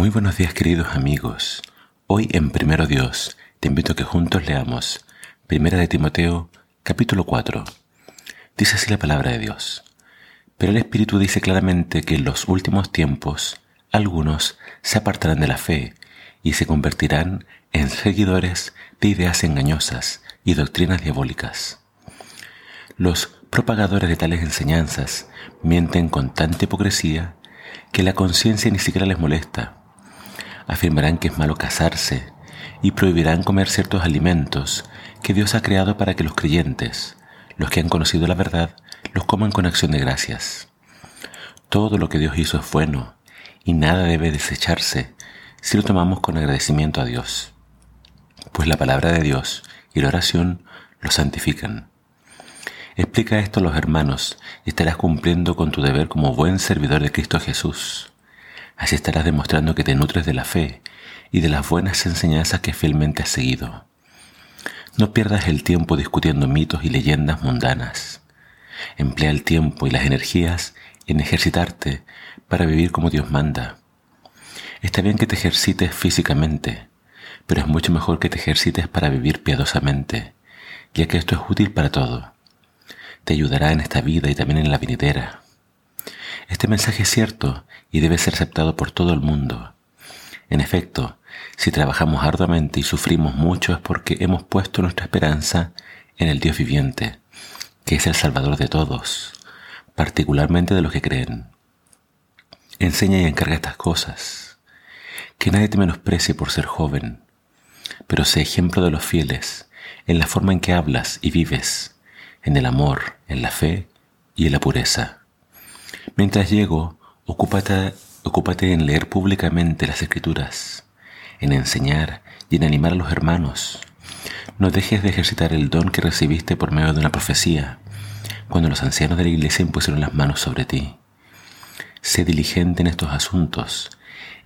Muy buenos días queridos amigos. Hoy en Primero Dios te invito a que juntos leamos Primera de Timoteo capítulo 4. Dice así la palabra de Dios. Pero el Espíritu dice claramente que en los últimos tiempos algunos se apartarán de la fe y se convertirán en seguidores de ideas engañosas y doctrinas diabólicas. Los propagadores de tales enseñanzas mienten con tanta hipocresía que la conciencia ni siquiera les molesta afirmarán que es malo casarse y prohibirán comer ciertos alimentos que Dios ha creado para que los creyentes, los que han conocido la verdad, los coman con acción de gracias. Todo lo que Dios hizo es bueno y nada debe desecharse si lo tomamos con agradecimiento a Dios, pues la palabra de Dios y la oración lo santifican. Explica esto a los hermanos y estarás cumpliendo con tu deber como buen servidor de Cristo Jesús. Así estarás demostrando que te nutres de la fe y de las buenas enseñanzas que fielmente has seguido. No pierdas el tiempo discutiendo mitos y leyendas mundanas. Emplea el tiempo y las energías en ejercitarte para vivir como Dios manda. Está bien que te ejercites físicamente, pero es mucho mejor que te ejercites para vivir piadosamente, ya que esto es útil para todo. Te ayudará en esta vida y también en la venidera. Este mensaje es cierto y debe ser aceptado por todo el mundo. En efecto, si trabajamos arduamente y sufrimos mucho es porque hemos puesto nuestra esperanza en el Dios viviente, que es el Salvador de todos, particularmente de los que creen. Enseña y encarga estas cosas. Que nadie te menosprecie por ser joven, pero sé ejemplo de los fieles en la forma en que hablas y vives, en el amor, en la fe y en la pureza. Mientras llego, ocúpate, ocúpate en leer públicamente las escrituras, en enseñar y en animar a los hermanos. No dejes de ejercitar el don que recibiste por medio de una profecía, cuando los ancianos de la iglesia impusieron las manos sobre ti. Sé diligente en estos asuntos,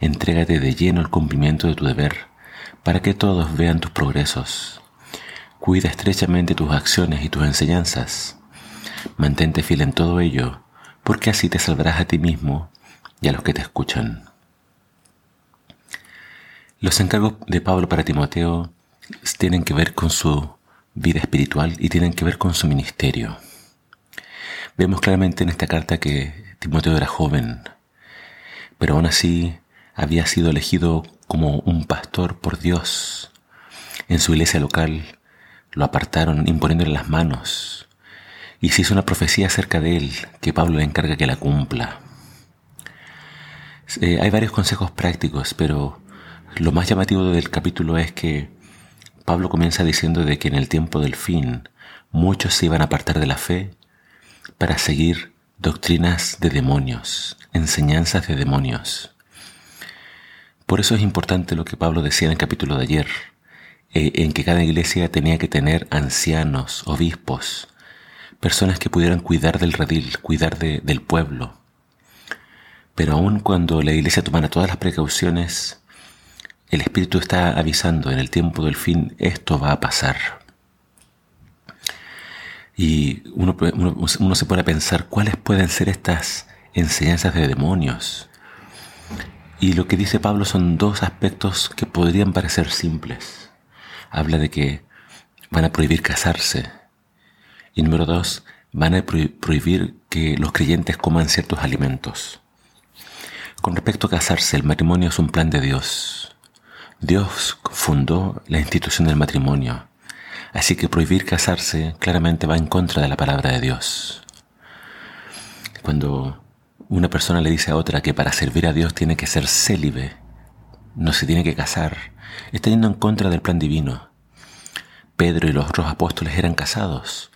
entrégate de lleno al cumplimiento de tu deber, para que todos vean tus progresos. Cuida estrechamente tus acciones y tus enseñanzas. Mantente fiel en todo ello, porque así te salvarás a ti mismo y a los que te escuchan. Los encargos de Pablo para Timoteo tienen que ver con su vida espiritual y tienen que ver con su ministerio. Vemos claramente en esta carta que Timoteo era joven, pero aún así había sido elegido como un pastor por Dios. En su iglesia local lo apartaron imponiéndole las manos y se hizo una profecía acerca de él que Pablo le encarga que la cumpla. Eh, hay varios consejos prácticos, pero lo más llamativo del capítulo es que Pablo comienza diciendo de que en el tiempo del fin muchos se iban a apartar de la fe para seguir doctrinas de demonios, enseñanzas de demonios. Por eso es importante lo que Pablo decía en el capítulo de ayer, eh, en que cada iglesia tenía que tener ancianos, obispos, personas que pudieran cuidar del redil, cuidar del pueblo. Pero aun cuando la iglesia tomara todas las precauciones, el Espíritu está avisando, en el tiempo del fin esto va a pasar. Y uno, uno, se puede pensar cuáles pueden ser estas enseñanzas de demonios. Y lo que dice Pablo son dos aspectos que podrían parecer simples. Habla de que van a prohibir casarse, y número dos, van a prohibir que los creyentes coman ciertos alimentos. Con respecto a casarse, el matrimonio es un plan de Dios. Dios fundó la institución del matrimonio, así que prohibir casarse claramente va en contra de la palabra de Dios. Cuando una persona le dice a otra que para servir a Dios tiene que ser célibe, no se tiene que casar, está yendo en contra del plan divino. Pedro y los otros apóstoles eran casados,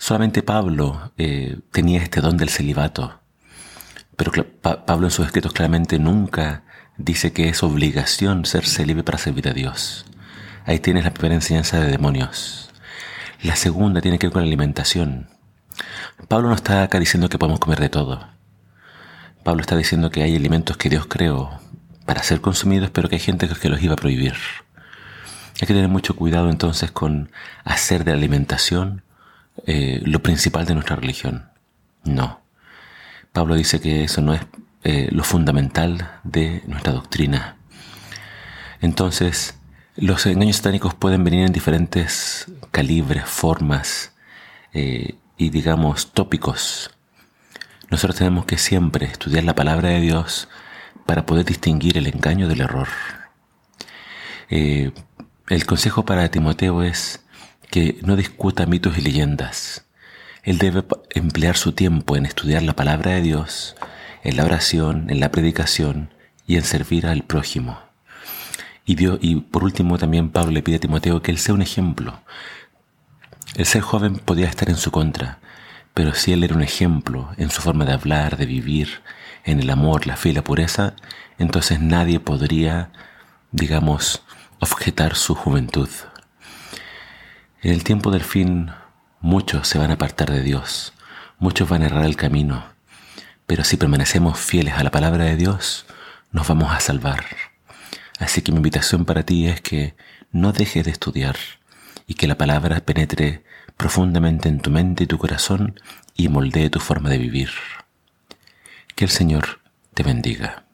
Solamente Pablo eh, tenía este don del celibato, pero Pablo en sus escritos claramente nunca dice que es obligación ser célibe para servir a Dios. Ahí tienes la primera enseñanza de demonios. La segunda tiene que ver con la alimentación. Pablo no está acá diciendo que podemos comer de todo. Pablo está diciendo que hay alimentos que Dios creó para ser consumidos, pero que hay gente que los iba a prohibir. Hay que tener mucho cuidado entonces con hacer de la alimentación eh, lo principal de nuestra religión. No. Pablo dice que eso no es eh, lo fundamental de nuestra doctrina. Entonces, los engaños satánicos pueden venir en diferentes calibres, formas eh, y, digamos, tópicos. Nosotros tenemos que siempre estudiar la palabra de Dios para poder distinguir el engaño del error. El consejo para Timoteo es que no discuta mitos y leyendas. Él debe emplear su tiempo en estudiar la palabra de Dios, en la oración, en la predicación y en servir al prójimo. Y, y por último también Pablo le pide a Timoteo que él sea un ejemplo. El ser joven podía estar en su contra, pero si él era un ejemplo en su forma de hablar, de vivir, en el amor, la fe y la pureza, entonces nadie podría, digamos, objetar su juventud. En el tiempo del fin, muchos se van a apartar de Dios, muchos van a errar el camino, pero si permanecemos fieles a la palabra de Dios, nos vamos a salvar. Así que mi invitación para ti es que no dejes de estudiar y que la palabra penetre profundamente en tu mente y tu corazón y moldee tu forma de vivir. Que el Señor te bendiga.